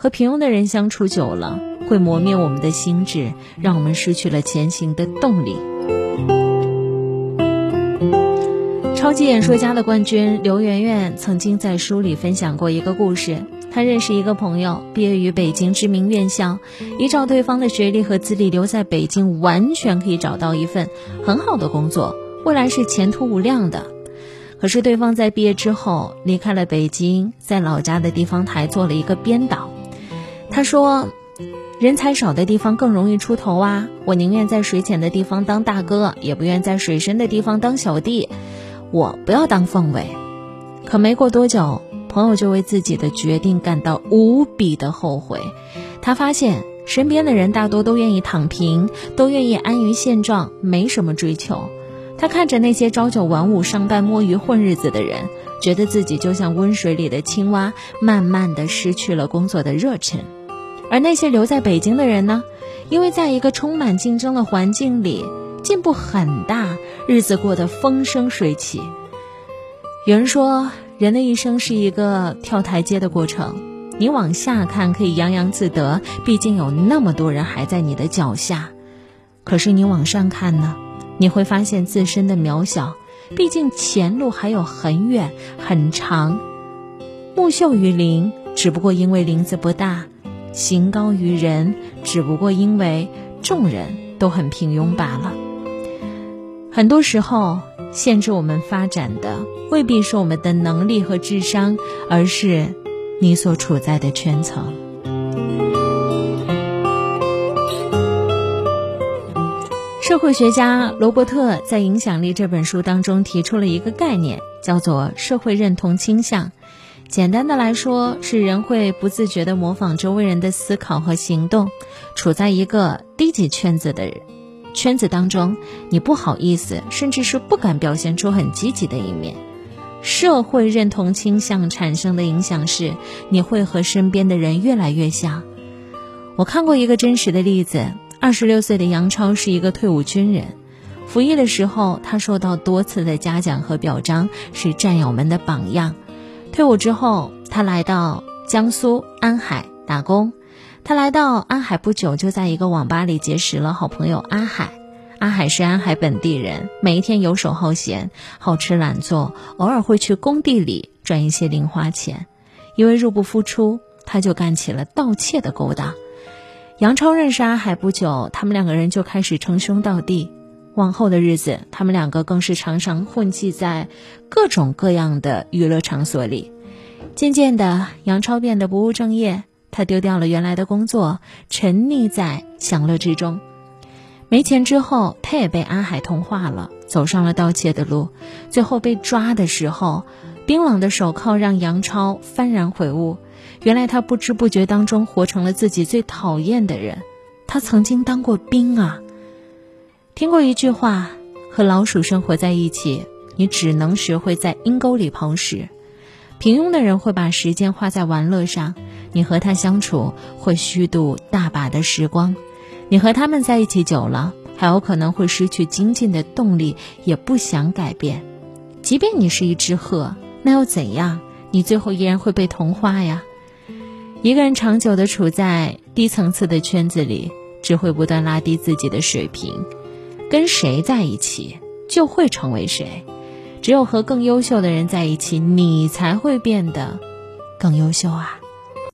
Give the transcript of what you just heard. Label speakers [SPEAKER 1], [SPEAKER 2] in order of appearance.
[SPEAKER 1] 和平庸的人相处久了，会磨灭我们的心智，让我们失去了前行的动力。超级演说家的冠军刘媛媛曾经在书里分享过一个故事。她认识一个朋友，毕业于北京知名院校，依照对方的学历和资历，留在北京完全可以找到一份很好的工作，未来是前途无量的。可是对方在毕业之后离开了北京，在老家的地方台做了一个编导。他说：“人才少的地方更容易出头啊！我宁愿在水浅的地方当大哥，也不愿在水深的地方当小弟。”我不要当凤尾，可没过多久，朋友就为自己的决定感到无比的后悔。他发现身边的人大多都愿意躺平，都愿意安于现状，没什么追求。他看着那些朝九晚五上班摸鱼混日子的人，觉得自己就像温水里的青蛙，慢慢的失去了工作的热忱。而那些留在北京的人呢？因为在一个充满竞争的环境里。进步很大，日子过得风生水起。有人说，人的一生是一个跳台阶的过程。你往下看可以洋洋自得，毕竟有那么多人还在你的脚下。可是你往上看呢，你会发现自身的渺小，毕竟前路还有很远很长。木秀于林，只不过因为林子不大；行高于人，只不过因为众人都很平庸罢了。很多时候，限制我们发展的未必是我们的能力和智商，而是你所处在的圈层。社会学家罗伯特在《影响力》这本书当中提出了一个概念，叫做社会认同倾向。简单的来说，是人会不自觉地模仿周围人的思考和行动，处在一个低级圈子的人。圈子当中，你不好意思，甚至是不敢表现出很积极的一面。社会认同倾向产生的影响是，你会和身边的人越来越像。我看过一个真实的例子：二十六岁的杨超是一个退伍军人，服役的时候他受到多次的嘉奖和表彰，是战友们的榜样。退伍之后，他来到江苏安海打工。他来到安海不久，就在一个网吧里结识了好朋友阿海。阿海是安海本地人，每一天游手好闲，好吃懒做，偶尔会去工地里赚一些零花钱。因为入不敷出，他就干起了盗窃的勾当。杨超认识阿海不久，他们两个人就开始称兄道弟。往后的日子，他们两个更是常常混迹在各种各样的娱乐场所里。渐渐的，杨超变得不务正业。他丢掉了原来的工作，沉溺在享乐之中。没钱之后，他也被阿海同化了，走上了盗窃的路。最后被抓的时候，冰冷的手铐让杨超幡然悔悟：原来他不知不觉当中活成了自己最讨厌的人。他曾经当过兵啊！听过一句话：和老鼠生活在一起，你只能学会在阴沟里刨食。平庸的人会把时间花在玩乐上。你和他相处会虚度大把的时光，你和他们在一起久了，还有可能会失去精进的动力，也不想改变。即便你是一只鹤，那又怎样？你最后依然会被同化呀。一个人长久的处在低层次的圈子里，只会不断拉低自己的水平。跟谁在一起，就会成为谁。只有和更优秀的人在一起，你才会变得更优秀啊。